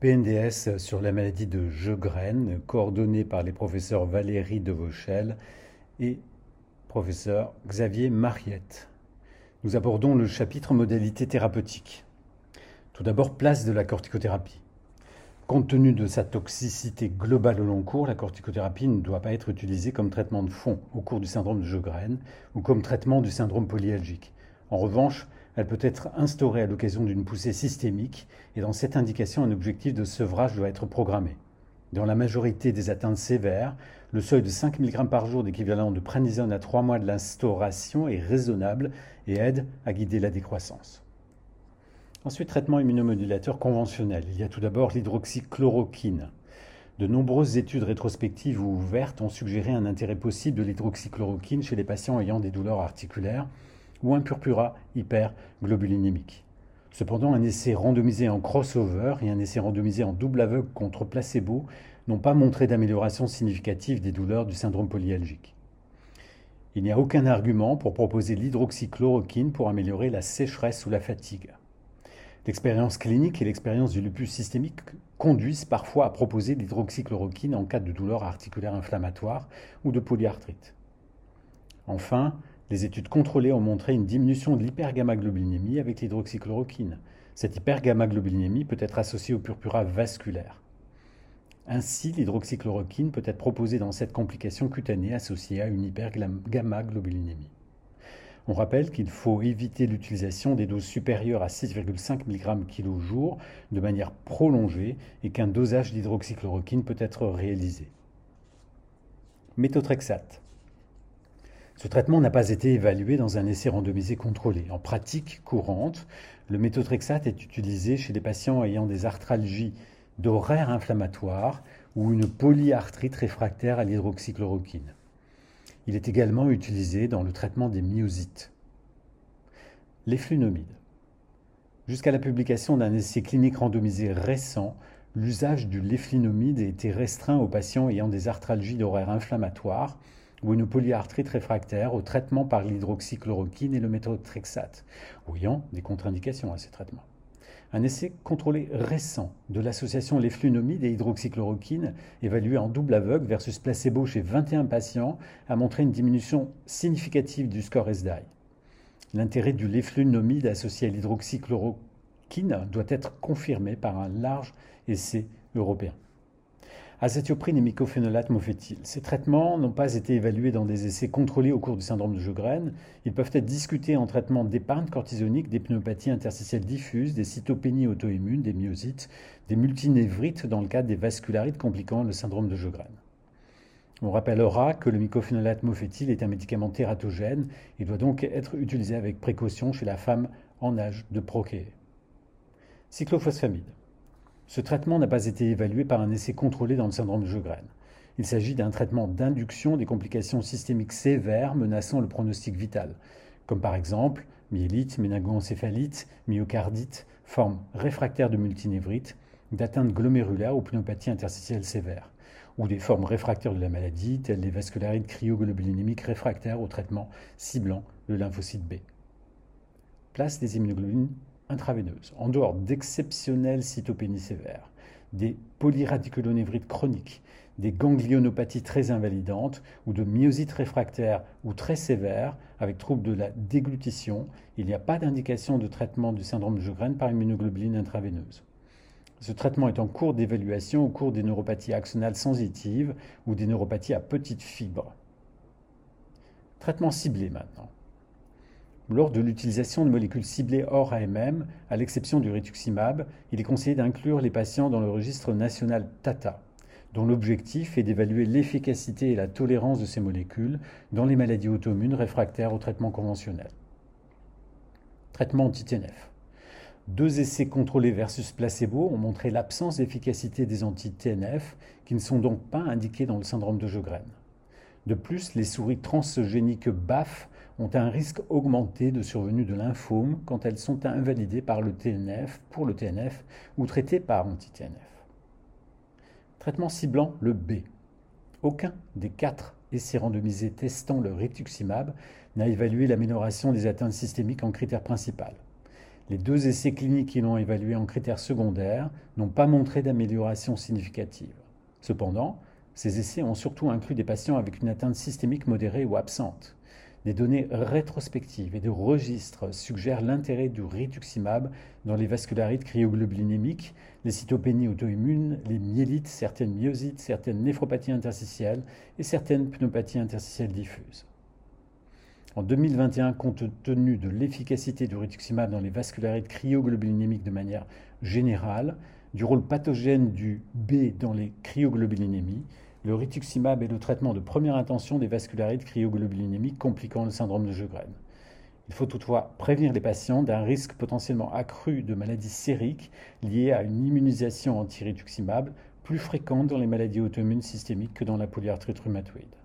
PNDS sur la maladie de Jeugren, coordonné par les professeurs Valérie Devauchel et professeur Xavier Mariette. Nous abordons le chapitre modalité thérapeutique. Tout d'abord, place de la corticothérapie. Compte tenu de sa toxicité globale au long cours, la corticothérapie ne doit pas être utilisée comme traitement de fond au cours du syndrome de Jeugren ou comme traitement du syndrome polyalgique. En revanche, elle peut être instaurée à l'occasion d'une poussée systémique et dans cette indication, un objectif de sevrage doit être programmé. Dans la majorité des atteintes sévères, le seuil de 5 mg par jour d'équivalent de prénisone à 3 mois de l'instauration est raisonnable et aide à guider la décroissance. Ensuite, traitement immunomodulateur conventionnel. Il y a tout d'abord l'hydroxychloroquine. De nombreuses études rétrospectives ou ouvertes ont suggéré un intérêt possible de l'hydroxychloroquine chez les patients ayant des douleurs articulaires ou un purpura hyperglobulinémique. Cependant, un essai randomisé en crossover et un essai randomisé en double aveugle contre placebo n'ont pas montré d'amélioration significative des douleurs du syndrome polyalgique. Il n'y a aucun argument pour proposer l'hydroxychloroquine pour améliorer la sécheresse ou la fatigue. L'expérience clinique et l'expérience du lupus systémique conduisent parfois à proposer l'hydroxychloroquine en cas de douleur articulaire inflammatoire ou de polyarthrite. Enfin, les études contrôlées ont montré une diminution de l'hypergammaglobulinémie avec l'hydroxychloroquine. Cette hypergammaglobulinémie peut être associée au purpura vasculaire. Ainsi, l'hydroxychloroquine peut être proposée dans cette complication cutanée associée à une hypergammaglobulinémie. On rappelle qu'il faut éviter l'utilisation des doses supérieures à 6,5 mg kg jour de manière prolongée et qu'un dosage d'hydroxychloroquine peut être réalisé. Méthotrexate. Ce traitement n'a pas été évalué dans un essai randomisé contrôlé. En pratique courante, le méthotrexate est utilisé chez les patients ayant des arthralgies d'horaire inflammatoire ou une polyarthrite réfractaire à l'hydroxychloroquine. Il est également utilisé dans le traitement des myosites. Les flunomides. Jusqu'à la publication d'un essai clinique randomisé récent, l'usage du léphlinomide était restreint aux patients ayant des arthralgies d'horaire inflammatoire ou une polyarthrite réfractaire au traitement par l'hydroxychloroquine et le méthotrexate, ou ayant des contre-indications à ces traitements. Un essai contrôlé récent de l'association léflunomide et hydroxychloroquine, évalué en double aveugle versus placebo chez 21 patients, a montré une diminution significative du score SDI. L'intérêt du léflunomide associé à l'hydroxychloroquine doit être confirmé par un large essai européen azatioprine et mycophénolate mofétyl. Ces traitements n'ont pas été évalués dans des essais contrôlés au cours du syndrome de Sjögren. Ils peuvent être discutés en traitement d'épargne cortisonique, des pneumopathies interstitielles diffuses, des cytopénies auto-immunes, des myosites, des multinévrites dans le cadre des vascularites compliquant le syndrome de Sjögren. On rappellera que le mycophénolate mofétyl est un médicament tératogène et doit donc être utilisé avec précaution chez la femme en âge de procréer. Cyclophosphamide. Ce traitement n'a pas été évalué par un essai contrôlé dans le syndrome de Sjögren. Il s'agit d'un traitement d'induction des complications systémiques sévères menaçant le pronostic vital, comme par exemple myélite, méningoencéphalite, myocardite, forme réfractaire de multinévrite, d'atteinte glomérulaire ou pneumopathie interstitielle sévère, ou des formes réfractaires de la maladie, telles les vascularites cryoglobulinémiques réfractaires au traitement ciblant le lymphocyte B. Place des immunoglobulines intraveineuse, en dehors d'exceptionnelles cytopénies sévères, des polyradiculonévrites chroniques, des ganglionopathies très invalidantes ou de myosites réfractaires ou très sévères avec troubles de la déglutition, il n'y a pas d'indication de traitement du syndrome de Sjögren par immunoglobuline intraveineuse. Ce traitement est en cours d'évaluation au cours des neuropathies axonales sensitives ou des neuropathies à petites fibres. Traitement ciblé maintenant. Lors de l'utilisation de molécules ciblées hors AMM, à l'exception du rituximab, il est conseillé d'inclure les patients dans le registre national TATA, dont l'objectif est d'évaluer l'efficacité et la tolérance de ces molécules dans les maladies auto-immunes réfractaires au traitement conventionnel. Traitement anti-TNF. Deux essais contrôlés versus placebo ont montré l'absence d'efficacité des anti-TNF qui ne sont donc pas indiqués dans le syndrome de Jogren. De plus, les souris transgéniques BAF ont un risque augmenté de survenue de lymphome quand elles sont invalidées par le TNF pour le TNF ou traitées par anti-TNF. Traitement ciblant le B. Aucun des quatre essai randomisé testant le rituximab n'a évalué l'amélioration des atteintes systémiques en critère principal. Les deux essais cliniques qui l'ont évalué en critères secondaires n'ont pas montré d'amélioration significative. Cependant, ces essais ont surtout inclus des patients avec une atteinte systémique modérée ou absente. Des données rétrospectives et de registres suggèrent l'intérêt du rituximab dans les vascularites cryoglobulinémiques, les cytopénies auto-immunes, les myélites, certaines myosites, certaines néphropathies interstitielles et certaines pneumopathies interstitielles diffuses. En 2021, compte tenu de l'efficacité du rituximab dans les vascularites cryoglobulinémiques de manière générale, du rôle pathogène du B dans les cryoglobulinémies, le rituximab est le traitement de première intention des vascularites cryoglobulinémiques compliquant le syndrome de Sjögren. Il faut toutefois prévenir les patients d'un risque potentiellement accru de maladies sériques liées à une immunisation anti-rituximab plus fréquente dans les maladies auto-immunes systémiques que dans la polyarthrite rhumatoïde.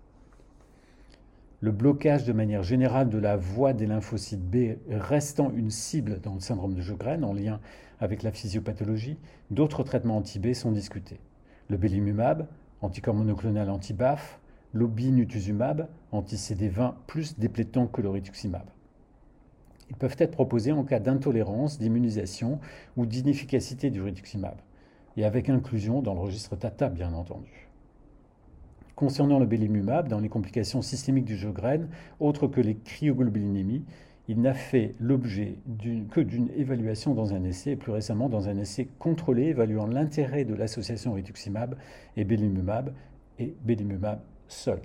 Le blocage de manière générale de la voie des lymphocytes B restant une cible dans le syndrome de Sjögren en lien avec la physiopathologie, d'autres traitements anti-B sont discutés. Le belimumab, anticorps monoclonal anti-BAF, l'obinutuzumab, anti-CD20 plus déplétant que le rituximab. Ils peuvent être proposés en cas d'intolérance, d'immunisation ou d'inefficacité du rituximab, et avec inclusion dans le registre TATA bien entendu. Concernant le belimumab, dans les complications systémiques du Sjögren, autres que les cryoglobulinémies, il n'a fait l'objet que d'une évaluation dans un essai, et plus récemment dans un essai contrôlé évaluant l'intérêt de l'association rituximab et belimumab, et belimumab seul.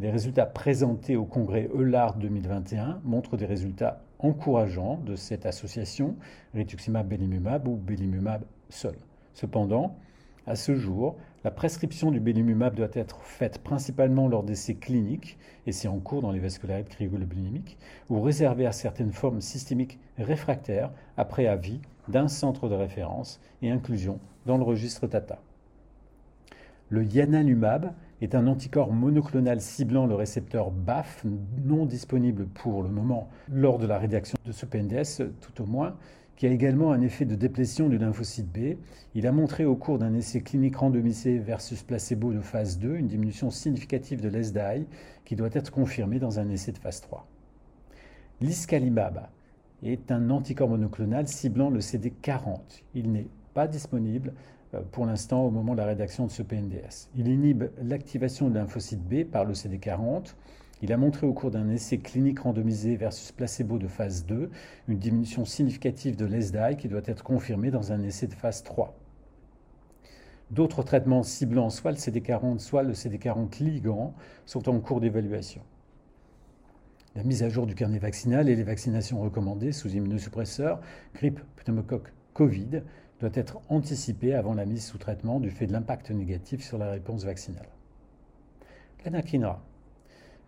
Les résultats présentés au congrès EULAR 2021 montrent des résultats encourageants de cette association rituximab-belimumab ou belimumab seul. Cependant, à ce jour, la prescription du belimumab doit être faite principalement lors d'essais cliniques, essais en cours dans les vascularites cryoglobulinémiques, ou réservée à certaines formes systémiques réfractaires après avis d'un centre de référence et inclusion dans le registre TATA. Le yanalumab est un anticorps monoclonal ciblant le récepteur BAF, non disponible pour le moment lors de la rédaction de ce PNDS, tout au moins, qui a également un effet de déplétion du lymphocyte B. Il a montré au cours d'un essai clinique randomisé versus placebo de phase 2 une diminution significative de l'ESDAI qui doit être confirmée dans un essai de phase 3. L'iscalimab est un anticorps monoclonal ciblant le CD40. Il n'est pas disponible euh, pour l'instant au moment de la rédaction de ce PNDS. Il inhibe l'activation de lymphocyte B par le CD40 il a montré au cours d'un essai clinique randomisé versus placebo de phase 2 une diminution significative de l'ESDAI qui doit être confirmée dans un essai de phase 3. D'autres traitements ciblant soit le CD40, soit le CD40 ligand sont en cours d'évaluation. La mise à jour du carnet vaccinal et les vaccinations recommandées sous immunosuppresseurs, grippe, pneumocoque, Covid, doit être anticipée avant la mise sous traitement du fait de l'impact négatif sur la réponse vaccinale. L'anakinra,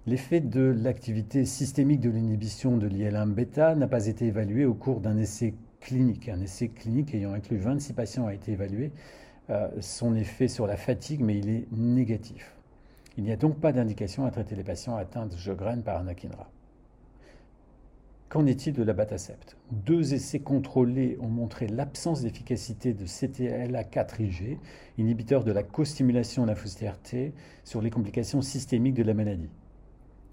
L'effet de l'activité systémique de l'inhibition de l'IL1 bêta n'a pas été évalué au cours d'un essai clinique. Un essai clinique ayant inclus 26 patients a été évalué. Euh, son effet sur la fatigue, mais il est négatif. Il n'y a donc pas d'indication à traiter les patients atteints de Sjogren par anakinra. Qu'en est-il de la batacept? Deux essais contrôlés ont montré l'absence d'efficacité de CTLA4IG, inhibiteur de la co-stimulation lymphocytaire T, sur les complications systémiques de la maladie.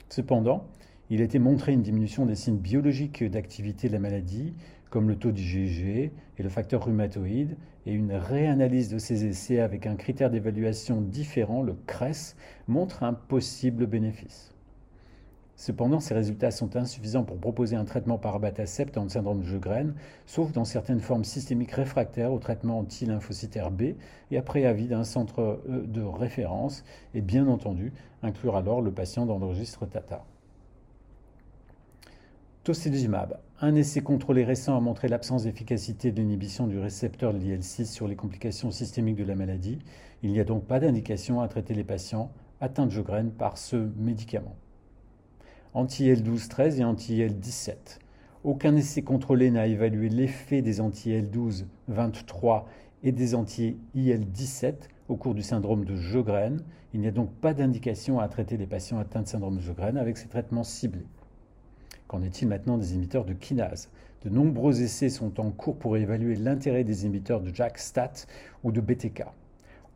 Cependant, il a été montré une diminution des signes biologiques d'activité de la maladie, comme le taux d'IgG et le facteur rhumatoïde, et une réanalyse de ces essais avec un critère d'évaluation différent, le CRES, montre un possible bénéfice. Cependant, ces résultats sont insuffisants pour proposer un traitement par abatacept en syndrome de Sjögren, sauf dans certaines formes systémiques réfractaires au traitement anti-lymphocytaire B et après avis d'un centre euh, de référence, et bien entendu, inclure alors le patient dans le registre TATA. Tocilizumab. Un essai contrôlé récent a montré l'absence d'efficacité de l'inhibition du récepteur de l'IL6 sur les complications systémiques de la maladie. Il n'y a donc pas d'indication à traiter les patients atteints de Sjögren par ce médicament anti-L12-13 et anti-L17. Aucun essai contrôlé n'a évalué l'effet des anti-L12-23 et des anti-IL17 au cours du syndrome de Sjögren. Il n'y a donc pas d'indication à traiter les patients atteints de syndrome de Sjögren avec ces traitements ciblés. Qu'en est-il maintenant des inhibiteurs de kinase? De nombreux essais sont en cours pour évaluer l'intérêt des inhibiteurs de JAK-STAT ou de BTK.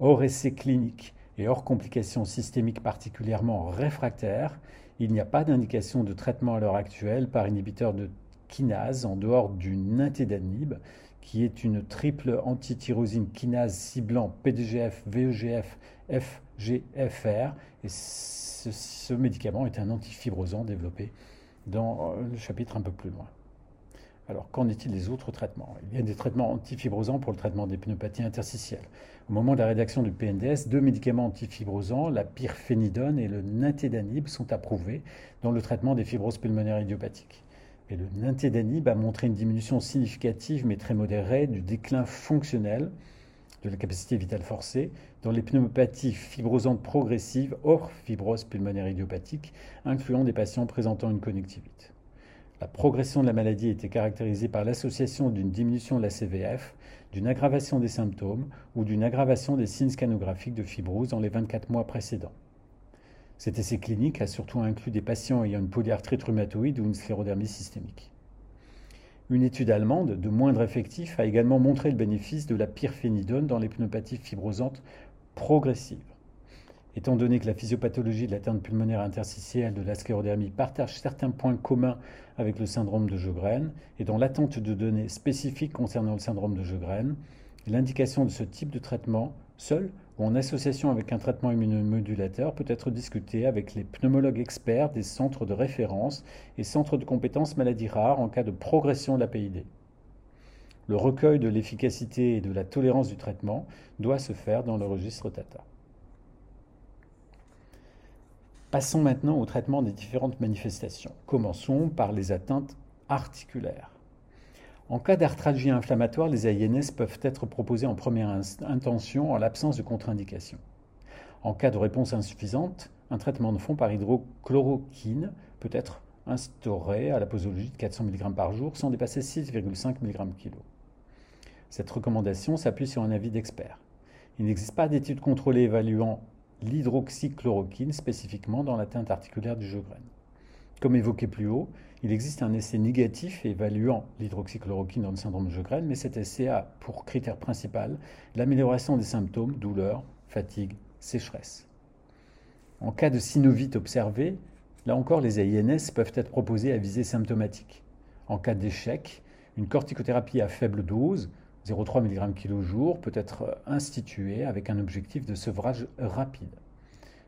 Hors essai clinique, et hors complications systémiques particulièrement réfractaires, il n'y a pas d'indication de traitement à l'heure actuelle par inhibiteur de kinase en dehors du nintédanib, qui est une triple antityrosine kinase ciblant PDGF, VEGF, FGFR. Et ce, médicament est un antifibrosant développé dans le chapitre un peu plus loin. Alors, qu'en est-il des autres traitements? Il y a des traitements antifibrosants pour le traitement des pneumopathies interstitielles. Au moment de la rédaction du PNDS, deux médicaments antifibrosants, la pyrphénidone et le nintédanib, sont approuvés dans le traitement des fibroses pulmonaires idiopathiques. Le nintédanib a montré une diminution significative mais très modérée du déclin fonctionnel de la capacité vitale forcée dans les pneumopathies fibrosantes progressives hors fibrose pulmonaire idiopathique, incluant des patients présentant une connectivité. La progression de la maladie était caractérisée par l'association d'une diminution de la CVF, d'une aggravation des symptômes ou d'une aggravation des signes scanographiques de fibrose dans les 24 mois précédents. Cet essai clinique a surtout inclus des patients ayant une polyarthrite rhumatoïde ou une sclérodermie systémique. Une étude allemande de moindre effectif a également montré le bénéfice de la pyrphénidone dans les pneumopathies fibrosantes progressives. Étant donné que la physiopathologie de l'atteinte pulmonaire interstitielle de la sclérodermie partage certains points communs avec le syndrome de Jogren et dans l'attente de données spécifiques concernant le syndrome de Jogren, l'indication de ce type de traitement, seul ou en association avec un traitement immunomodulateur, peut être discutée avec les pneumologues experts des centres de référence et centres de compétences maladies rares en cas de progression de la PID. Le recueil de l'efficacité et de la tolérance du traitement doit se faire dans le registre TATA. Passons maintenant au traitement des différentes manifestations. Commençons par les atteintes articulaires. En cas d'arthralgie inflammatoire, les AINS peuvent être proposés en première intention en l'absence de contre-indication. En cas de réponse insuffisante, un traitement de fond par hydrochloroquine peut être instauré à la posologie de 400 mg par jour sans dépasser 6,5 mg kg. Cette recommandation s'appuie sur un avis d'expert. Il n'existe pas d'études contrôlées évaluant l'hydroxychloroquine spécifiquement dans l'atteinte articulaire du Jogren. Comme évoqué plus haut, il existe un essai négatif évaluant l'hydroxychloroquine dans le syndrome de Jogren, mais cet essai a pour critère principal l'amélioration des symptômes, douleur, fatigue, sécheresse. En cas de synovite observée, là encore les AINS peuvent être proposés à visée symptomatique. En cas d'échec, une corticothérapie à faible dose 0,3 mg kg jour peut être institué avec un objectif de sevrage rapide.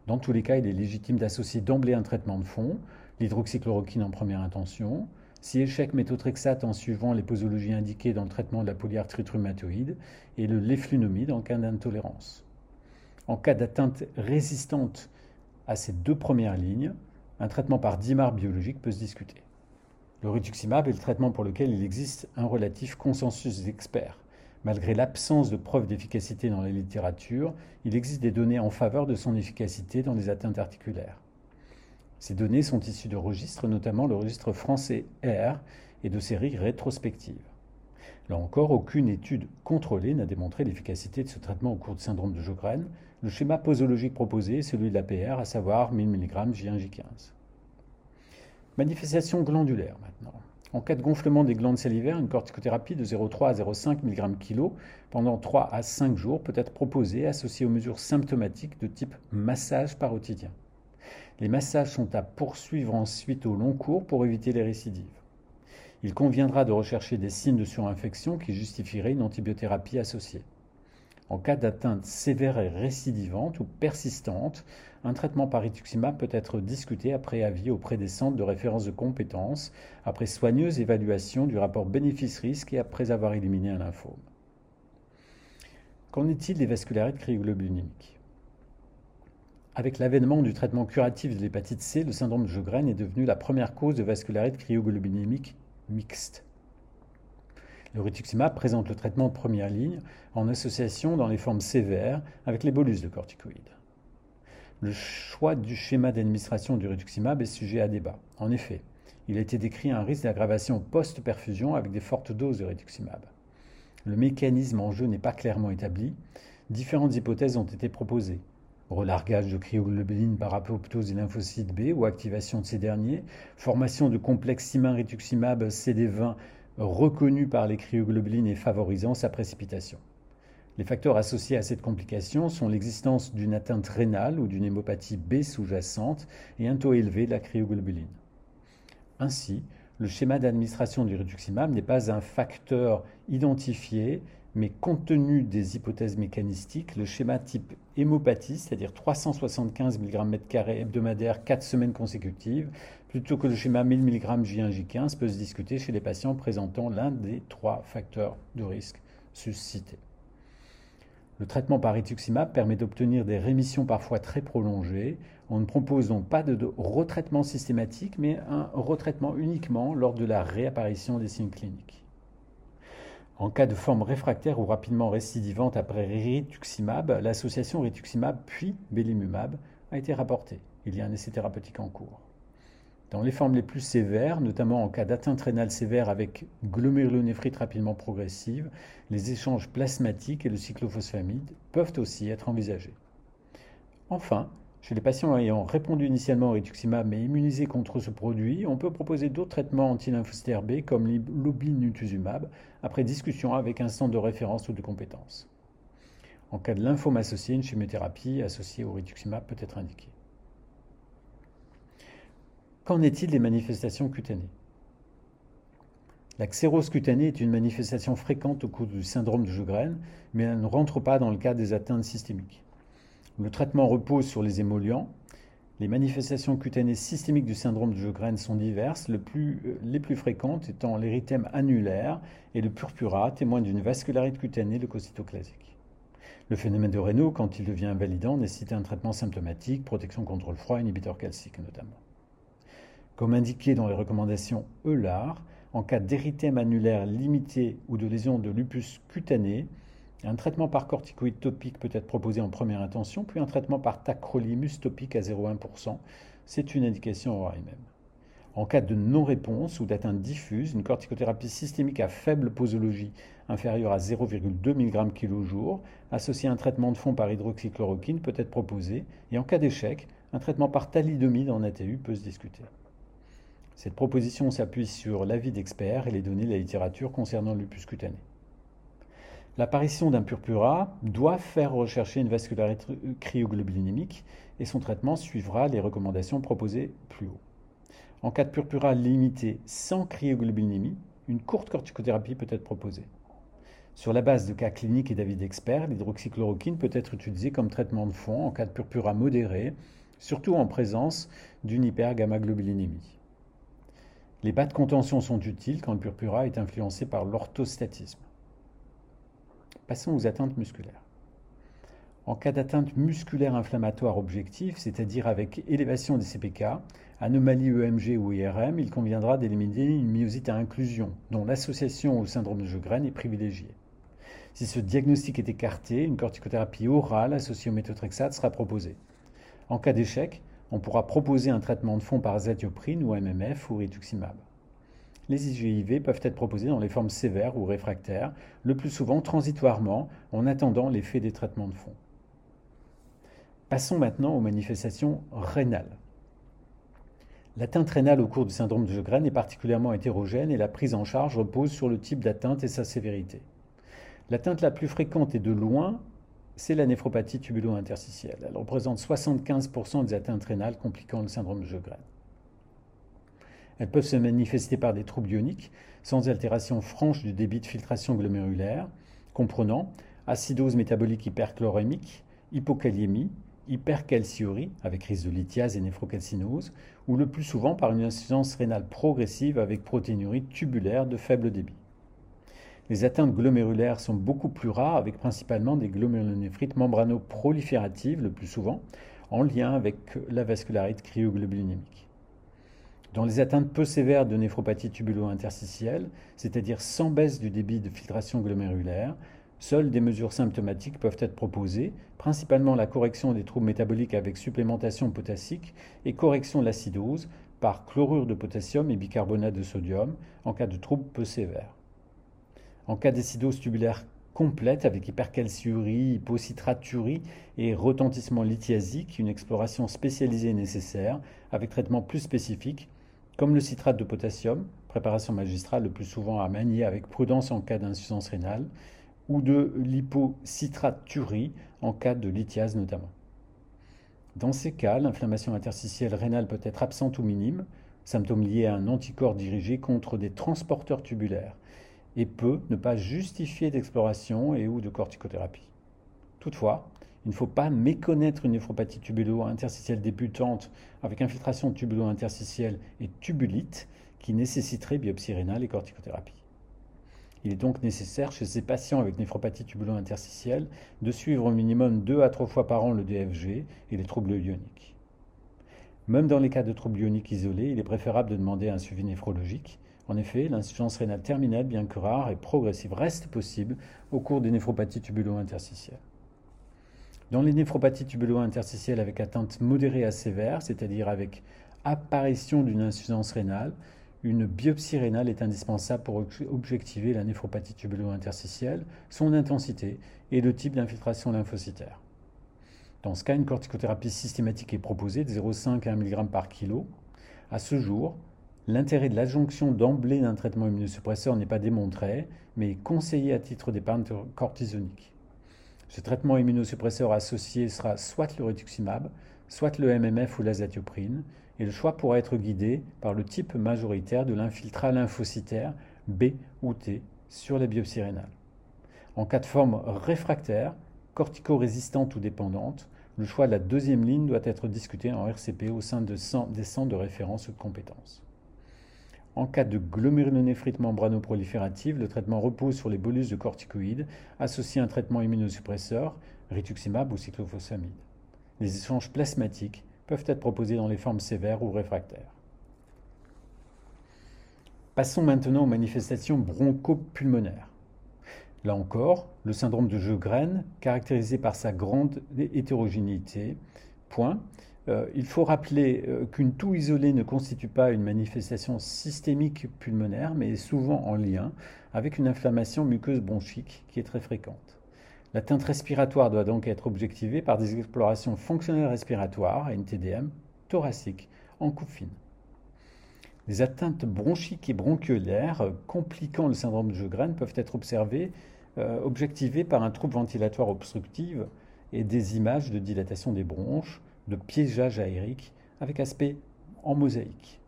Dans tous les cas, il est légitime d'associer d'emblée un traitement de fond, l'hydroxychloroquine en première intention, si échec méthotrexate en suivant les posologies indiquées dans le traitement de la polyarthrite rhumatoïde et le leflunomide en cas d'intolérance. En cas d'atteinte résistante à ces deux premières lignes, un traitement par DIMAR biologique peut se discuter. Le rituximab est le traitement pour lequel il existe un relatif consensus d'experts. Malgré l'absence de preuves d'efficacité dans la littérature, il existe des données en faveur de son efficacité dans les atteintes articulaires. Ces données sont issues de registres, notamment le registre français R et de séries rétrospectives. Là encore, aucune étude contrôlée n'a démontré l'efficacité de ce traitement au cours du syndrome de Jogren. Le schéma posologique proposé est celui de l'APR, à savoir 1000 mg J1J15. Manifestation glandulaire maintenant. En cas de gonflement des glandes salivaires, une corticothérapie de 0,3 à 0,5 mg kg pendant 3 à 5 jours peut être proposée associée aux mesures symptomatiques de type massage parotidien. Les massages sont à poursuivre ensuite au long cours pour éviter les récidives. Il conviendra de rechercher des signes de surinfection qui justifieraient une antibiothérapie associée. En cas d'atteinte sévère et récidivante ou persistante, un traitement par rituximab peut être discuté après avis auprès des centres de référence de compétences, après soigneuse évaluation du rapport bénéfice-risque et après avoir éliminé un lymphome. Qu'en est-il des vascularites cryoglobuliniques? Avec l'avènement du traitement curatif de l'hépatite C, le syndrome de Jogren est devenu la première cause de vascularite cryoglobulinique mixte. Le rituximab présente le traitement de première ligne en association dans les formes sévères avec les bolus de corticoïdes. Le choix du schéma d'administration du rituximab est sujet à débat. En effet, il a été décrit un risque d'aggravation post-perfusion avec des fortes doses de rituximab. Le mécanisme en jeu n'est pas clairement établi. Différentes hypothèses ont été proposées. Relargage de cryoglobuline par apoptose des lymphocytes B ou activation de ces derniers, formation de complexes simin rituximab CD20 reconnu par les cryoglobulines et favorisant sa précipitation. Les facteurs associés à cette complication sont l'existence d'une atteinte rénale ou d'une hémopathie B sous-jacente et un taux élevé de la cryoglobuline. Ainsi, le schéma d'administration du rituximab n'est pas un facteur identifié, mais compte tenu des hypothèses mécanistiques, le schéma type hémopathie, c'est-à-dire 375 mg hebdomadaire 4 semaines consécutives, plutôt que le schéma 1000 mg J1J15, peut se discuter chez les patients présentant l'un des trois facteurs de risque suscités. Le traitement par rituximab permet d'obtenir des rémissions parfois très prolongées. On ne propose donc pas de retraitement systématique, mais un retraitement uniquement lors de la réapparition des signes cliniques. En cas de forme réfractaire ou rapidement récidivante après rituximab, l'association rituximab puis belimumab a été rapportée. Il y a un essai thérapeutique en cours. Dans les formes les plus sévères, notamment en cas d'atteinte rénale sévère avec glomérulonéphrite rapidement progressive, les échanges plasmatiques et le cyclophosphamide peuvent aussi être envisagés. Enfin, chez les patients ayant répondu initialement au rituximab mais immunisés contre ce produit, on peut proposer d'autres traitements anti-lymphocytaires B comme l'obinutuzumab après discussion avec un centre de référence ou de compétence. En cas de lymphome associé, une chimiothérapie associée au rituximab peut être indiquée. Qu'en est-il des manifestations cutanées? La xérose cutanée est une manifestation fréquente au cours du syndrome de Sjögren, mais elle ne rentre pas dans le cadre des atteintes systémiques. Le traitement repose sur les émollients. Les manifestations cutanées systémiques du syndrome de Sjögren sont diverses, euh, les plus fréquentes étant l'érythème annulaire et le purpura, témoin d'une vascularité cutanée leucocytoclasique. Le phénomène de Raynaud, quand il devient invalidant, nécessite un traitement symptomatique, protection contre le froid, inhibiteur calcique notamment. Comme indiqué dans les recommandations EULAR, en cas d'érythème annulaire limité ou de lésion de lupus cutané, un traitement par corticoïde topique peut être proposé en première intention, puis un traitement par tacrolimus topique à 0,1%. C'est une indication même. En cas de non-réponse ou d'atteinte diffuse, une corticothérapie systémique à faible posologie inférieure à 0,2 mg kg jour, associée à un traitement de fond par hydroxychloroquine, peut être proposé. Et en cas d'échec, un traitement par thalidomide en ATU peut se discuter. Cette proposition s'appuie sur l'avis d'experts et les données de la littérature concernant le lupus cutané. L'apparition d'un purpura doit faire rechercher une vascularité cryoglobulinémique et son traitement suivra les recommandations proposées plus haut. En cas de purpura limité sans cryoglobulinémie, une courte corticothérapie peut être proposée. Sur la base de cas cliniques et d'avis d'experts, l'hydroxychloroquine peut être utilisée comme traitement de fond en cas de purpura modéré, surtout en présence d'une hypergammaglobulinémie. Les bas de contention sont utiles quand le purpura est influencé par l'orthostatisme. Passons aux atteintes musculaires. En cas d'atteinte musculaire inflammatoire objective, c'est-à-dire avec élévation des CPK, anomalie EMG ou IRM, il conviendra d'éliminer une myosite à inclusion, dont l'association au syndrome de Sjögren est privilégiée. Si ce diagnostic est écarté, une corticothérapie orale associée au méthotrexate sera proposée. En cas d'échec, on pourra proposer un traitement de fond par azatioprine ou MMF ou rituximab. Les IGIV peuvent être proposés dans les formes sévères ou réfractaires, le plus souvent transitoirement, en attendant l'effet des traitements de fond. Passons maintenant aux manifestations rénales. L'atteinte rénale au cours du syndrome de Sjögren est particulièrement hétérogène et la prise en charge repose sur le type d'atteinte et sa sévérité. L'atteinte la plus fréquente est de loin c'est la néphropathie tubulo-interstitielle. Elle représente 75% des atteintes rénales compliquant le syndrome de Sjögren. Elles peuvent se manifester par des troubles ioniques, sans altération franche du débit de filtration glomérulaire, comprenant acidose métabolique hyperchlorémique, hypokaliémie, hypercalciurie, avec risque de lithiase et néphrocalcinose, ou le plus souvent par une insuffisance rénale progressive avec protéinurie tubulaire de faible débit. Les atteintes glomérulaires sont beaucoup plus rares, avec principalement des glomérulonéphrites membrano-prolifératives le plus souvent, en lien avec la vascularite cryoglobulinémique. Dans les atteintes peu sévères de néphropathie tubulo-interstitielle, c'est-à-dire sans baisse du débit de filtration glomérulaire, seules des mesures symptomatiques peuvent être proposées, principalement la correction des troubles métaboliques avec supplémentation potassique et correction de l'acidose par chlorure de potassium et bicarbonate de sodium en cas de troubles peu sévères. En cas d'acidose tubulaire complète avec hypercalciurie, hypocitraturie et retentissement lithiasique, une exploration spécialisée est nécessaire avec traitement plus spécifique comme le citrate de potassium, préparation magistrale le plus souvent à manier avec prudence en cas d'insuffisance rénale, ou de l'hypocitraturie en cas de lithiase notamment. Dans ces cas, l'inflammation interstitielle rénale peut être absente ou minime, symptôme lié à un anticorps dirigé contre des transporteurs tubulaires, et peut ne pas justifier d'exploration et ou de corticothérapie. Toutefois, il ne faut pas méconnaître une néphropathie tubulo-interstitielle débutante avec infiltration tubulo-interstitielle et tubulite qui nécessiterait biopsie rénale et corticothérapie. Il est donc nécessaire chez ces patients avec néphropathie tubulo-interstitielle de suivre au minimum deux à trois fois par an le DFG et les troubles ioniques. Même dans les cas de troubles ioniques isolés, il est préférable de demander un suivi néphrologique. En effet, l'insuffisance rénale terminale, bien que rare et progressive, reste possible au cours des néphropathies tubulo-interstitielles. Dans les néphropathies tubulo-interstitielles avec atteinte modérée à sévère, c'est-à-dire avec apparition d'une insuffisance rénale, une biopsie rénale est indispensable pour objectiver la néphropathie tubulo-interstitielle, son intensité et le type d'infiltration lymphocytaire. Dans ce cas, une corticothérapie systématique est proposée de 0,5 à 1 mg par kilo. À ce jour, l'intérêt de l'adjonction d'emblée d'un traitement immunosuppresseur n'est pas démontré, mais est conseillé à titre d'épargne cortisonique. Ce traitement immunosuppresseur associé sera soit le rituximab, soit le MMF ou l'azatioprine, et le choix pourra être guidé par le type majoritaire de l'infiltrat lymphocytaire B ou T sur la biopsie rénale. En cas de forme réfractaire, cortico-résistante ou dépendante, le choix de la deuxième ligne doit être discuté en RCP au sein de des centres de référence ou de compétences. En cas de glomérulonéphrite membranoproliférative, le traitement repose sur les bolus de corticoïdes associés à un traitement immunosuppresseur, rituximab ou cyclophosphamide. Les échanges plasmatiques peuvent être proposés dans les formes sévères ou réfractaires. Passons maintenant aux manifestations bronchopulmonaires. Là encore, le syndrome de Jeux-Graines, caractérisé par sa grande hétérogénéité, point. Euh, il faut rappeler euh, qu'une toux isolée ne constitue pas une manifestation systémique pulmonaire, mais est souvent en lien avec une inflammation muqueuse bronchique qui est très fréquente. L'atteinte respiratoire doit donc être objectivée par des explorations fonctionnelles respiratoires, NTDM, thoraciques, en coupe fine. Les atteintes bronchiques et bronchiolaires euh, compliquant le syndrome de Jeux-Graines peuvent être observées, objectivées par un trouble ventilatoire obstructif et des images de dilatation des bronches, de piégeage aérique avec aspect en mosaïque.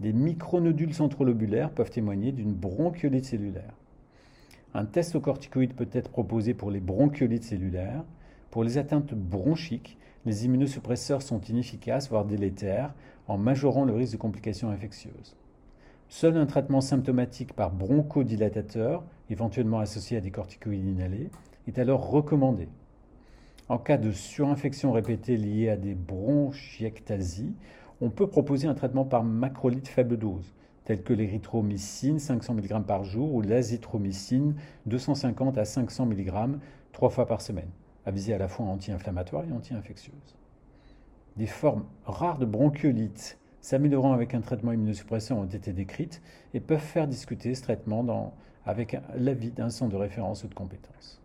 Des micronodules centrolobulaires peuvent témoigner d'une bronchiolite cellulaire. Un test au corticoïde peut être proposé pour les bronchiolites cellulaires. Pour les atteintes bronchiques, les immunosuppresseurs sont inefficaces, voire délétères, en majorant le risque de complications infectieuses. Seul un traitement symptomatique par bronchodilatateur, éventuellement associé à des corticoïdes inhalés, est alors recommandé. En cas de surinfection répétée liée à des bronchiectasies, on peut proposer un traitement par macrolide faible dose, tels que l'érythromycine 500 mg par jour ou l'azithromycine 250 à 500 mg trois fois par semaine, à viser à la fois anti-inflammatoire et anti-infectieuse. Des formes rares de bronchiolite s'améliorant avec un traitement immunosuppresseur ont été décrites et peuvent faire discuter ce traitement avec l'avis d'un centre de référence ou de compétence.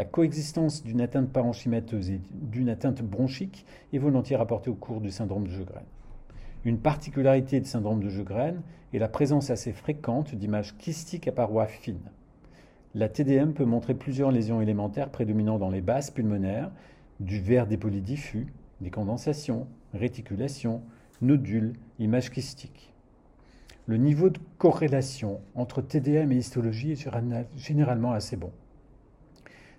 La coexistence d'une atteinte parenchymateuse et d'une atteinte bronchique est volontiers rapportée au cours du syndrome de Jeugraine. Une particularité du syndrome de Jeugraine est la présence assez fréquente d'images kystiques à parois fines. La TDM peut montrer plusieurs lésions élémentaires prédominant dans les bases pulmonaires, du verre dépoli diffus, des condensations, réticulations, nodules, images kystiques. Le niveau de corrélation entre TDM et histologie est généralement assez bon.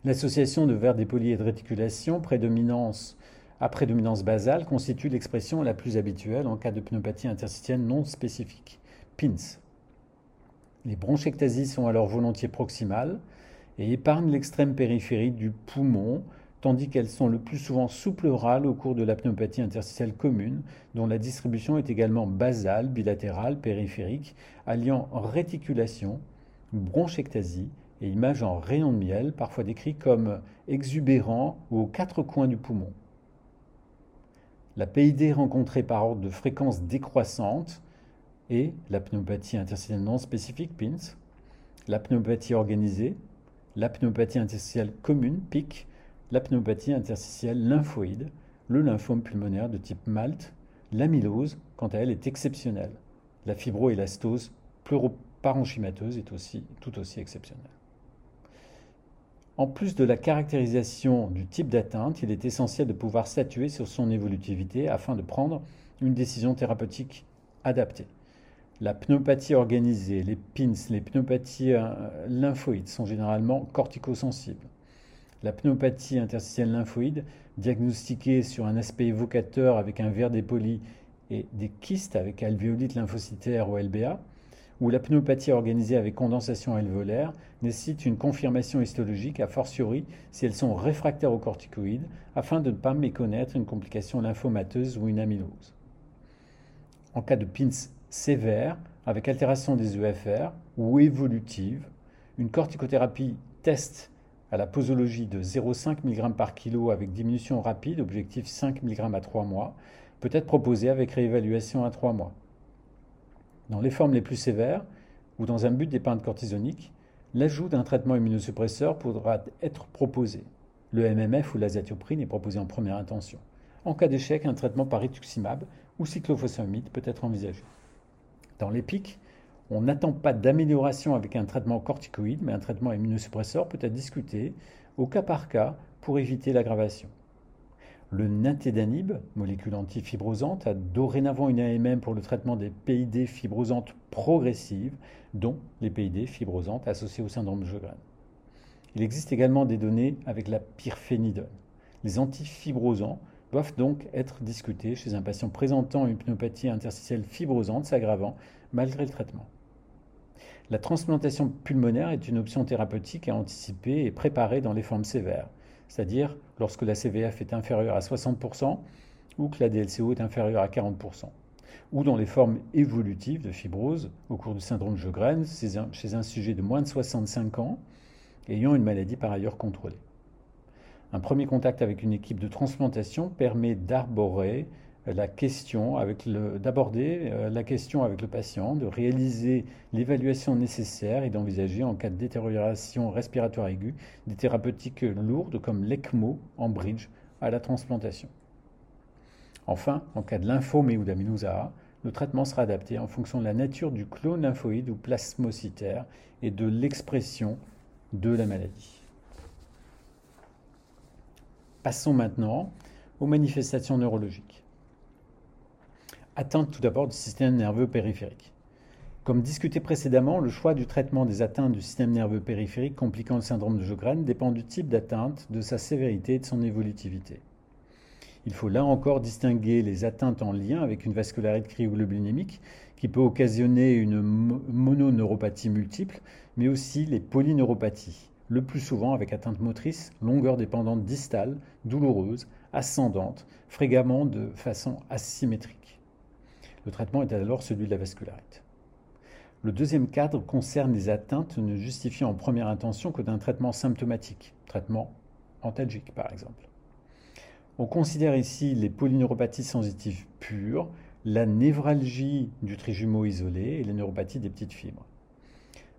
L'association de verre dépoli et de réticulation, prédominance à prédominance basale constitue l'expression la plus habituelle en cas de pneumopathie interstitielle non spécifique, PINS. Les bronchectasies sont alors volontiers proximales et épargnent l'extrême périphérie du poumon, tandis qu'elles sont le plus souvent sous-pleurales au cours de la pneumopathie interstitielle commune, dont la distribution est également basale, bilatérale, périphérique, alliant réticulation, bronchectasie et images en rayon de miel, parfois décrits comme exubérants ou aux quatre coins du poumon. La PID rencontrée par ordre de fréquence décroissante est la pneumopathie interstitielle non spécifique, PINS, la pneumopathie organisée, la pneumopathie interstitielle commune, PIC, la pneumopathie interstitielle lymphoïde, le lymphome pulmonaire de type MALT, l'amylose, quant à elle, est exceptionnelle. La fibroélastose pleuroparenchymateuse est aussi, tout aussi exceptionnelle. En plus de la caractérisation du type d'atteinte, il est essentiel de pouvoir statuer sur son évolutivité afin de prendre une décision thérapeutique adaptée. La pneumopathie organisée, les PINS, les pneumopathies euh, lymphoïdes sont généralement corticosensibles. La pneumopathie interstitielle lymphoïde, diagnostiquée sur un aspect évocateur avec un verre dépoli et des kystes avec alvéolite lymphocytaire ou LBA, ou la pneumopathie organisée avec condensation alvéolaire nécessite une confirmation histologique, a fortiori si elles sont réfractaires aux corticoïdes, afin de ne pas méconnaître une complication lymphomateuse ou une amylose. En cas de PINS sévère, avec altération des EFR ou évolutive, une corticothérapie test à la posologie de 0,5 mg par kg avec diminution rapide, objectif 5 mg à 3 mois, peut être proposée avec réévaluation à 3 mois. Dans les formes les plus sévères, ou dans un but d'épargne cortisonique, l'ajout d'un traitement immunosuppresseur pourra être proposé. Le MMF ou l'azatioprine est proposé en première intention. En cas d'échec, un traitement par rituximab ou cyclophosphamide peut être envisagé. Dans les pics, on n'attend pas d'amélioration avec un traitement corticoïde, mais un traitement immunosuppresseur peut être discuté au cas par cas pour éviter l'aggravation. Le nintédanib, molécule antifibrosante, a dorénavant une AMM pour le traitement des PID fibrosantes progressives, dont les PID fibrosantes associées au syndrome de Sjögren. Il existe également des données avec la pyrphénidone. Les antifibrosants doivent donc être discutés chez un patient présentant une pneumopathie interstitielle fibrosante s'aggravant malgré le traitement. La transplantation pulmonaire est une option thérapeutique à anticiper et préparer dans les formes sévères c'est-à-dire lorsque la CVF est inférieure à 60% ou que la DLCO est inférieure à 40%, ou dans les formes évolutives de fibrose au cours du syndrome de Sjögren chez un sujet de moins de 65 ans ayant une maladie par ailleurs contrôlée. Un premier contact avec une équipe de transplantation permet d'arborer la question avec d'aborder euh, la question avec le patient, de réaliser l'évaluation nécessaire et d'envisager en cas de détérioration respiratoire aiguë des thérapeutiques lourdes comme l'ECMO en bridge à la transplantation. Enfin, en cas de lymphome ou d'amylose le traitement sera adapté en fonction de la nature du clone lymphoïde ou plasmocytaire et de l'expression de la maladie. Passons maintenant aux manifestations neurologiques. Atteinte tout d'abord du système nerveux périphérique. Comme discuté précédemment, le choix du traitement des atteintes du système nerveux périphérique compliquant le syndrome de Sjögren dépend du type d'atteinte, de sa sévérité et de son évolutivité. Il faut là encore distinguer les atteintes en lien avec une vascularite cryoglobulinémique qui peut occasionner une mononeuropathie multiple, mais aussi les polyneuropathies, le plus souvent avec atteinte motrice, longueur dépendante distale, douloureuse, ascendante, fréquemment de façon asymétrique. Le traitement est alors celui de la vascularite. Le deuxième cadre concerne les atteintes ne justifiant en première intention que d'un traitement symptomatique, traitement antalgique par exemple. On considère ici les polyneuropathies sensitives pures, la névralgie du trijumeau isolé et les neuropathies des petites fibres.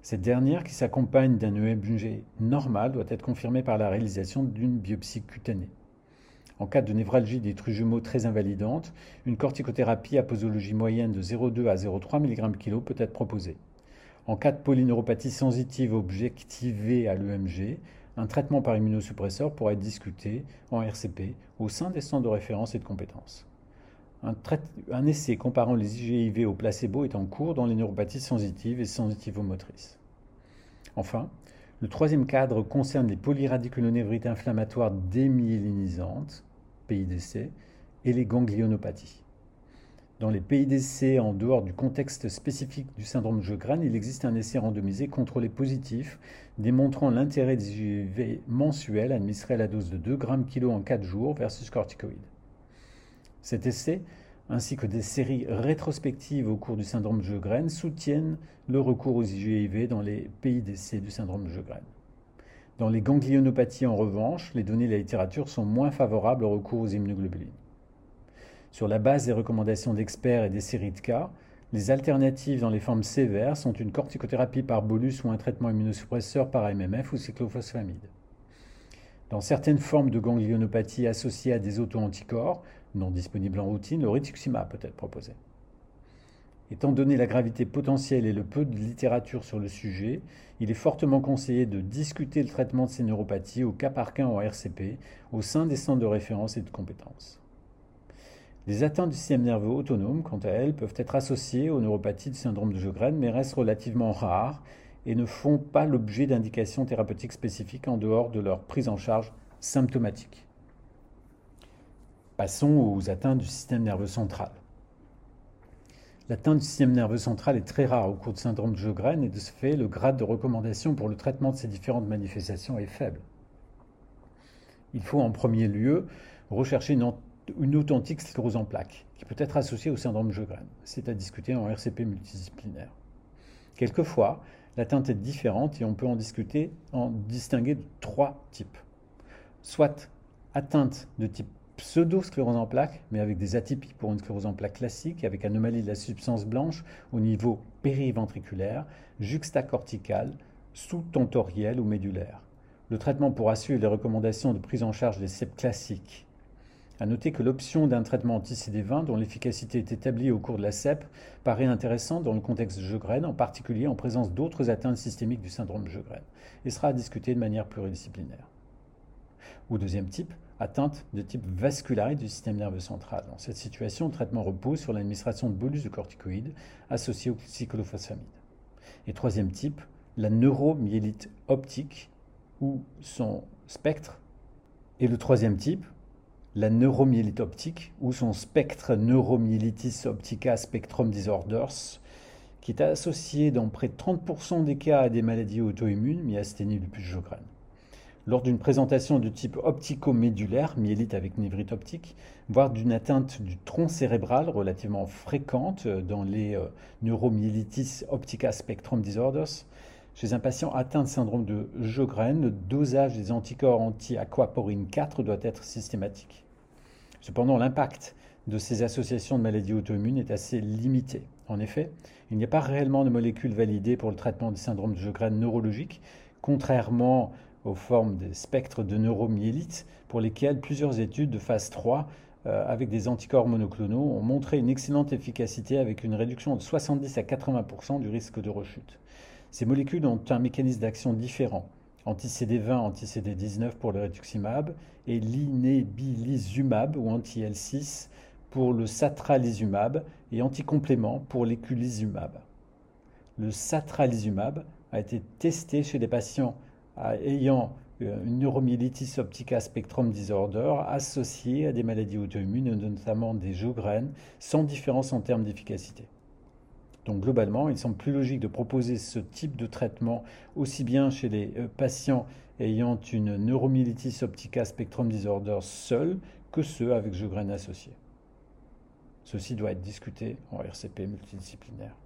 Cette dernière, qui s'accompagne d'un EMG normal, doit être confirmée par la réalisation d'une biopsie cutanée. En cas de névralgie des jumeaux très invalidante, une corticothérapie à posologie moyenne de 0,2 à 0,3 mg/kg peut être proposée. En cas de polyneuropathie sensitive objectivée à l'EMG, un traitement par immunosuppresseur pourra être discuté en RCP au sein des centres de référence et de compétences. Un, un essai comparant les IGIV au placebo est en cours dans les neuropathies sensitives et sensitivo-motrices. Enfin, le troisième cadre concerne les polyradiculonévrites inflammatoires démyélinisantes Et les ganglionopathies. Dans les PIDC, en dehors du contexte spécifique du syndrome de Sjögren, il existe un essai randomisé contrôlé positif démontrant l'intérêt des IGV mensuels administrés à la dose de 2 grammes kg en 4 jours versus corticoïdes. Cet essai, ainsi que des séries rétrospectives au cours du syndrome de Sjögren, soutiennent le recours aux IGIV dans les PIDC du syndrome de Sjögren. Dans les ganglionopathies, en revanche, les données de la littérature sont moins favorables au recours aux immunoglobulines. Sur la base des recommandations d'experts et des séries de cas, les alternatives dans les formes sévères sont une corticothérapie par bolus ou un traitement immunosuppresseur par MMF ou cyclophosphamide. Dans certaines formes de ganglionopathie associées à des auto-anticorps, non disponibles en routine, le rituximab peut être proposé. Étant donné la gravité potentielle et le peu de littérature sur le sujet, il est fortement conseillé de discuter le traitement de ces neuropathies au cas par cas en RCP au sein des centres de référence et de compétences. Les atteintes du système nerveux autonome, quant à elles, peuvent être associées aux neuropathies du syndrome de Sjögren, mais restent relativement rares et ne font pas l'objet d'indications thérapeutiques spécifiques en dehors de leur prise en charge symptomatique. Passons aux atteintes du système nerveux central. L'atteinte du système nerveux central est très rare au cours du syndrome de Sjögren et de ce fait, le grade de recommandation pour le traitement de ces différentes manifestations est faible. Il faut en premier lieu rechercher une authentique sclérose en plaques, qui peut être associée au syndrome de Sjögren. C'est à discuter en RCP multidisciplinaire. Quelquefois, l'atteinte est différente et on peut en discuter, en distinguer de trois types. Soit atteinte de type pseudo-sclérose en plaques, mais avec des atypies pour une sclérose en plaques classique, avec anomalie de la substance blanche au niveau périventriculaire, juxtacortical, sous-tentoriel ou médulaire. Le traitement pourra suivre les recommandations de prise en charge des CEP classiques à noter que l'option d'un traitement anti-CD20 dont l'efficacité est établie au cours de la CEP paraît intéressante dans le contexte de Sjögren, en particulier en présence d'autres atteintes systémiques du syndrome de Sjögren, et sera à discuter de manière pluridisciplinaire. Ou deuxième type, atteinte de type vasculaire du système nerveux central. Dans cette situation, le traitement repose sur l'administration de bolus de corticoïdes associés au cyclophosphamide. Et troisième type, la neuromyélite optique ou son spectre. Et le troisième type, la neuromyélite optique ou son spectre neuromyélitis optica spectrum disorders, qui est associé dans près de 30% des cas à des maladies auto-immunes, myasthénie, lupus, Sjogren. Lors d'une présentation de type optico-médulaire, myélite avec névrite optique, voire d'une atteinte du tronc cérébral relativement fréquente dans les euh, neuromyélitis optica spectrum disorders, chez un patient atteint de syndrome de Jogren, le dosage des anticorps anti-aquaporine 4 doit être systématique. Cependant, l'impact de ces associations de maladies auto-immunes est assez limité. En effet, il n'y a pas réellement de molécules validées pour le traitement du syndrome de Jogren neurologique, contrairement aux formes des spectres de neuromyélite, pour lesquelles plusieurs études de phase 3 euh, avec des anticorps monoclonaux ont montré une excellente efficacité avec une réduction de 70 à 80% du risque de rechute. Ces molécules ont un mécanisme d'action différent. Anti-CD20, anti-CD19 pour le rituximab et l'inebilizumab ou anti-L6 pour le satralizumab et anticomplément pour l'éculizumab. Le satralizumab a été testé chez des patients ayant euh, une neuromyélitis optica spectrum disorder associée à des maladies auto-immunes, notamment des Sjogren, sans différence en termes d'efficacité. Donc globalement, il semble plus logique de proposer ce type de traitement aussi bien chez les euh, patients ayant une neuromyélitis optica spectrum disorder seul que ceux avec Sjogren associé. Ceci doit être discuté en RCP multidisciplinaire.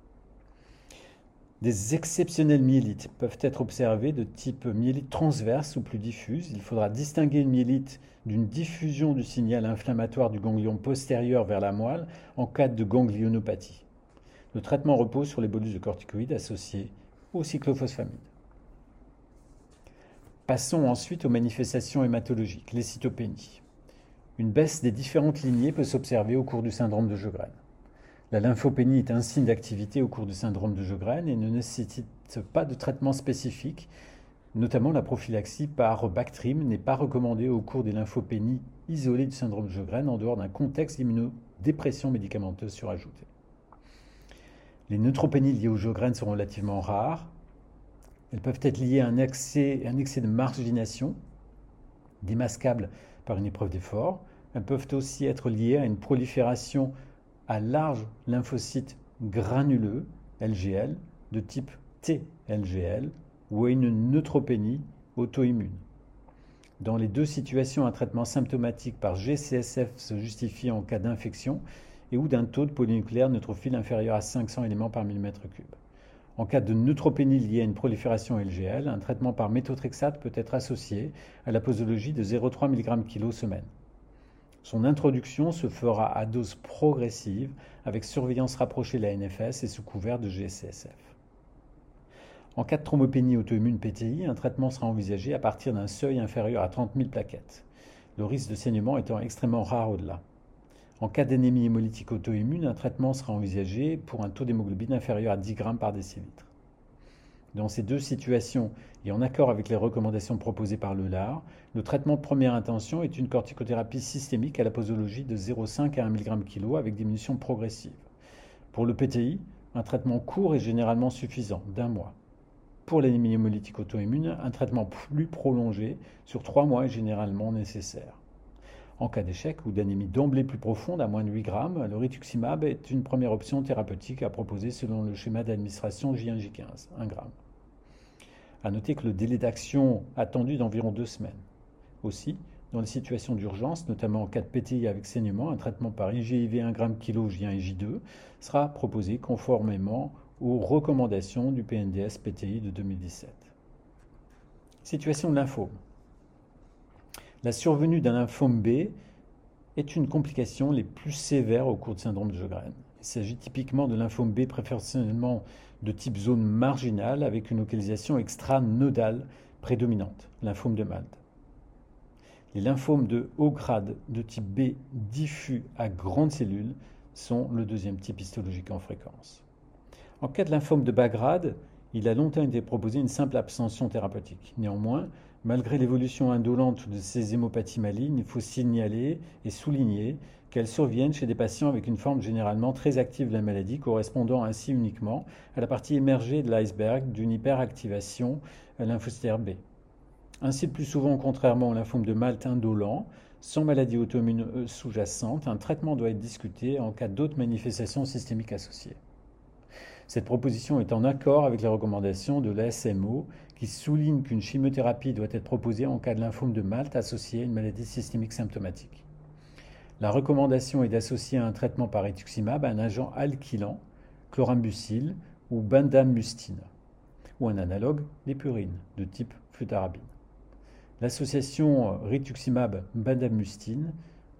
Des exceptionnels myélites peuvent être observés de type myélite transverse ou plus diffuse. Il faudra distinguer une myélite d'une diffusion du signal inflammatoire du ganglion postérieur vers la moelle en cas de ganglionopathie. Le traitement repose sur les bolus de corticoïdes associés au cyclophosphamide. Passons ensuite aux manifestations hématologiques, les cytopénies. Une baisse des différentes lignées peut s'observer au cours du syndrome de Sjögren. La lymphopénie est un signe d'activité au cours du syndrome de Sjögren et ne nécessite pas de traitement spécifique. Notamment, la prophylaxie par Bactrim n'est pas recommandée au cours des lymphopénies isolées du syndrome de Sjögren en dehors d'un contexte d'immunodépression médicamenteuse surajoutée. Les neutropénies liées au Sjogren sont relativement rares. Elles peuvent être liées à un excès de margination, démasquable par une épreuve d'effort. Elles peuvent aussi être liées à une prolifération à large lymphocytes granuleux, LGL, de type TLGL, ou à une neutropénie auto-immune. Dans les deux situations, un traitement symptomatique par GCSF se justifie en cas d'infection et ou d'un taux de polynucléaire neutrophile inférieur à 500 éléments par millimètre cube. En cas de neutropénie liée à une prolifération LGL, un traitement par méthotrexate peut être associé à la posologie de 0,3 mg kg semaine. Son introduction se fera à dose progressive avec surveillance rapprochée de la NFS et sous couvert de GCSF. En cas de thrombopénie auto-immune PTI, un traitement sera envisagé à partir d'un seuil inférieur à 30 000 plaquettes, le risque de saignement étant extrêmement rare au-delà. En cas d'anémie hémolytique auto-immune, un traitement sera envisagé pour un taux d'hémoglobine inférieur à 10 grammes par décilitre. Dans ces deux situations, et en accord avec les recommandations proposées par le LAR, le traitement de première intention est une corticothérapie systémique à la posologie de 0,5 à 1 mg kg avec diminution progressive. Pour le PTI, un traitement court est généralement suffisant, d'un mois. Pour l'anémie hémolytique auto-immune, un traitement plus prolongé sur trois mois est généralement nécessaire. En cas d'échec ou d'anémie d'emblée plus profonde, à moins de 8 grammes, le rituximab est une première option thérapeutique à proposer selon le schéma d'administration J1J15, 1 g. A noter que le délai d'action attendu d'environ 2 semaines. Aussi, dans les situations d'urgence, notamment en cas de PTI avec saignement, un traitement par IGIV 1 g kg J1 et J2 sera proposé conformément aux recommandations du PNDS PTI de 2017. Situation de lymphome. La survenue d'un lymphome B est une complication les plus sévères au cours du syndrome de Sjögren. Il s'agit typiquement de lymphome B préférentiellement de type zone marginale avec une localisation extranodale prédominante, lymphome de Malte. Les lymphomes de haut grade de type B diffus à grandes cellules sont le deuxième type histologique en fréquence. En cas de lymphome de bas grade, il a longtemps été proposé une simple abstention thérapeutique. Néanmoins, Malgré l'évolution indolente de ces hémopathies malignes, il faut signaler et souligner qu'elles surviennent chez des patients avec une forme généralement très active de la maladie, correspondant ainsi uniquement à la partie émergée de l'iceberg d'une hyperactivation lymphocytaire B. Ainsi, le plus souvent, contrairement au lymphome de Malte indolent, sans maladie auto-immune euh, sous-jacente, un traitement doit être discuté en cas d'autres manifestations systémiques associées. Cette proposition est en accord avec les recommandations de l'ASMO qui souligne qu'une chimiothérapie doit être proposée en cas de lymphome de Malte associé à une maladie systémique symptomatique. La recommandation est d'associer un traitement par rituximab un agent alkylant, chlorambucil ou bendamustine, ou un analogue d'épurine de type flutarabine. L'association rituximab-bendamustine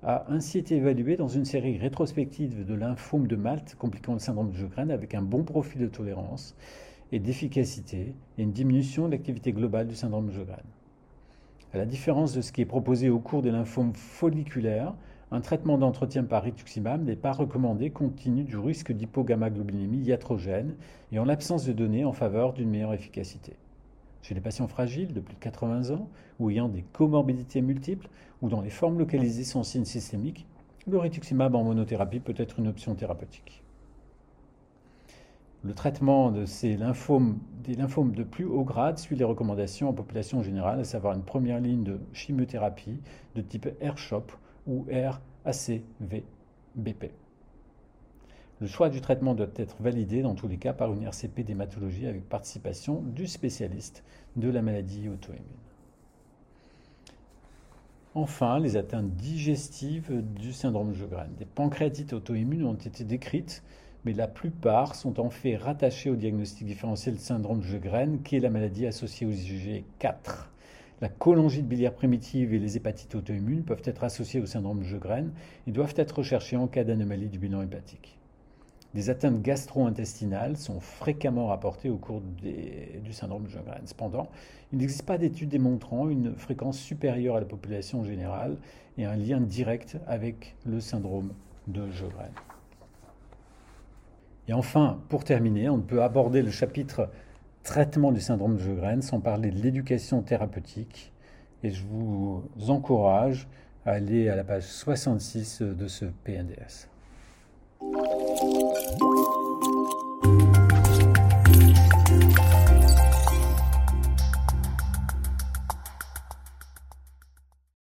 a ainsi été évalué dans une série rétrospective de lymphome de Malte compliquant le syndrome de Sjögren avec un bon profil de tolérance et d'efficacité et une diminution de l'activité globale du syndrome de Sjögren. À la différence de ce qui est proposé au cours des lymphomes folliculaires, un traitement d'entretien par rituximab n'est pas recommandé compte tenu du risque d'hypogammaglobulinémie iatrogène et en l'absence de données en faveur d'une meilleure efficacité. Chez les patients fragiles de plus de 80 ans ou ayant des comorbidités multiples ou dans les formes localisées sans signe systémique, le rituximab en monothérapie peut être une option thérapeutique. Le traitement de ces lymphomes, des lymphomes de plus haut grade suit les recommandations en population générale, à savoir une première ligne de chimiothérapie de type R-CHOP ou RACV-BP. Le choix du traitement doit être validé dans tous les cas par une RCP d'hématologie avec participation du spécialiste de la maladie auto-immune. Enfin, les atteintes digestives du syndrome de Sjögren. Des pancréatites auto-immunes ont été décrites, mais la plupart sont en fait rattachées au diagnostic différentiel de syndrome de Sjögren, qui est la maladie associée aux IgG4. La cholangite biliaire primitive et les hépatites auto-immunes peuvent être associées au syndrome de Sjögren et doivent être recherchées en cas d'anomalie du bilan hépatique. Des atteintes gastro-intestinales sont fréquemment rapportées au cours du syndrome de Sjögren. Cependant, il n'existe pas d'études démontrant une fréquence supérieure à la population générale et un lien direct avec le syndrome de Sjögren. Et enfin, pour terminer, on peut aborder le chapitre traitement du syndrome de Sjögren, sans parler de l'éducation thérapeutique. Et je vous encourage à aller à la page 66 de ce PNDS.